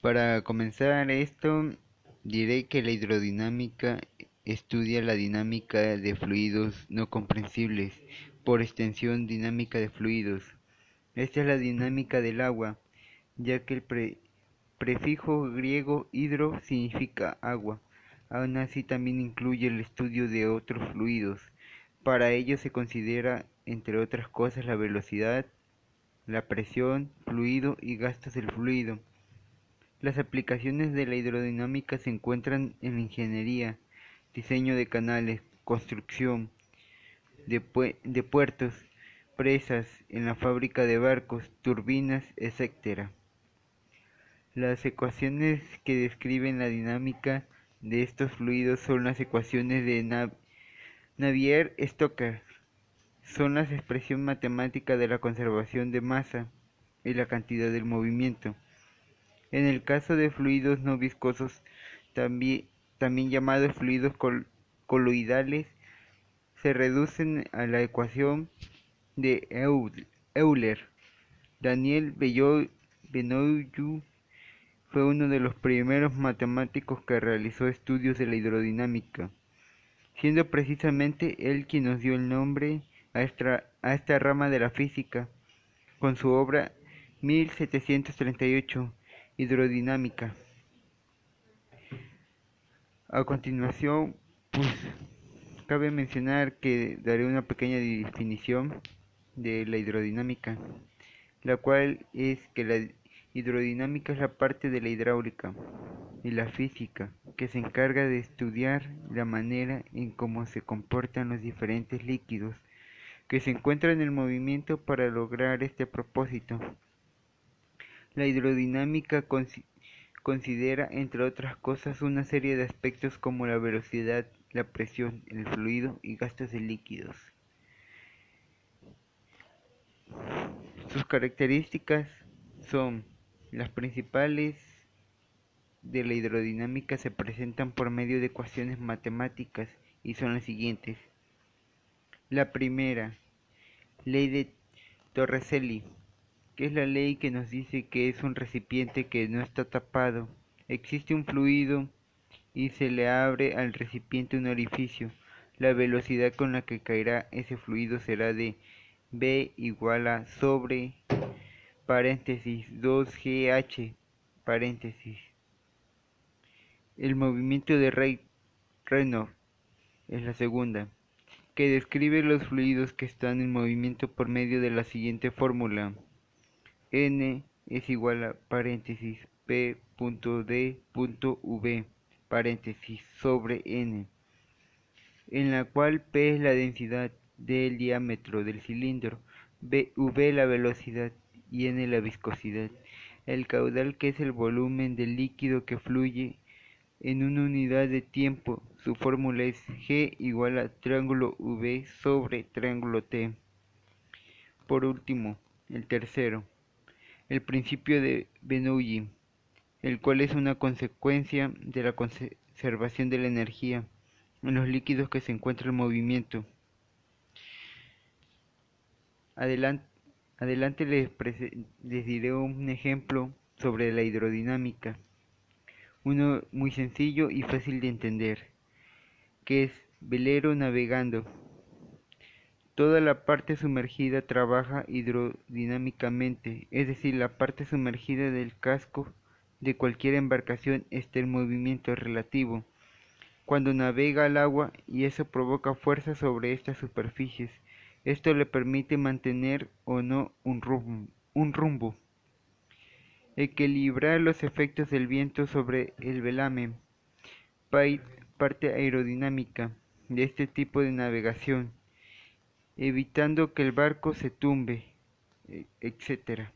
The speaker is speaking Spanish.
Para comenzar esto, diré que la hidrodinámica estudia la dinámica de fluidos no comprensibles, por extensión dinámica de fluidos. Esta es la dinámica del agua, ya que el prefijo griego hidro significa agua. Aún así también incluye el estudio de otros fluidos. Para ello se considera, entre otras cosas, la velocidad, la presión, fluido y gastos del fluido. Las aplicaciones de la hidrodinámica se encuentran en ingeniería, diseño de canales, construcción de, puertos, presas, en la fábrica de barcos, turbinas, etc. Las ecuaciones que describen la dinámica de estos fluidos son las ecuaciones de Navier-Stokes son la expresión matemática de la conservación de masa y la cantidad del movimiento. En el caso de fluidos no viscosos, también, llamados fluidos coloidales, se reducen a la ecuación de Euler. Daniel Benoît fue uno de los primeros matemáticos que realizó estudios de la hidrodinámica, siendo precisamente él quien nos dio el nombre a esta, rama de la física con su obra 1738 Hidrodinámica. A continuación, pues cabe mencionar que daré una pequeña definición de la hidrodinámica, la cual es que la hidrodinámica es la parte de la hidráulica y la física que se encarga de estudiar la manera en cómo se comportan los diferentes líquidos que se encuentra en el movimiento para lograr este propósito. La hidrodinámica considera, entre otras cosas, una serie de aspectos como la velocidad, la presión, el fluido y gastos de líquidos. Sus características son las principales de la hidrodinámica se presentan por medio de ecuaciones matemáticas y son las siguientes. La primera, Ley de Torricelli, que es la ley que nos dice que es un recipiente que no está tapado. Existe un fluido y se le abre al recipiente un orificio. La velocidad con la que caerá ese fluido será de B igual a sobre paréntesis 2GH paréntesis. El movimiento de Reynolds es la segunda que describe los fluidos que están en movimiento por medio de la siguiente fórmula. N es igual a paréntesis P.D.V paréntesis sobre N, en la cual P es la densidad del diámetro del cilindro, V la velocidad y N la viscosidad. El caudal que es el volumen del líquido que fluye en una unidad de tiempo. Su fórmula es G igual a triángulo V sobre triángulo T. Por último, el tercero, el principio de Bernoulli, el cual es una consecuencia de la conservación de la energía en los líquidos que se encuentran en movimiento. Adelante, les diré un ejemplo sobre la hidrodinámica uno muy sencillo y fácil de entender, que es velero navegando. Toda la parte sumergida trabaja hidrodinámicamente, es decir, la parte sumergida del casco de cualquier embarcación está en movimiento relativo cuando navega al agua y eso provoca fuerza sobre estas superficies. Esto le permite mantener o no un rumbo. Un rumbo equilibrar los efectos del viento sobre el velamen, parte aerodinámica de este tipo de navegación, evitando que el barco se tumbe, e, etc.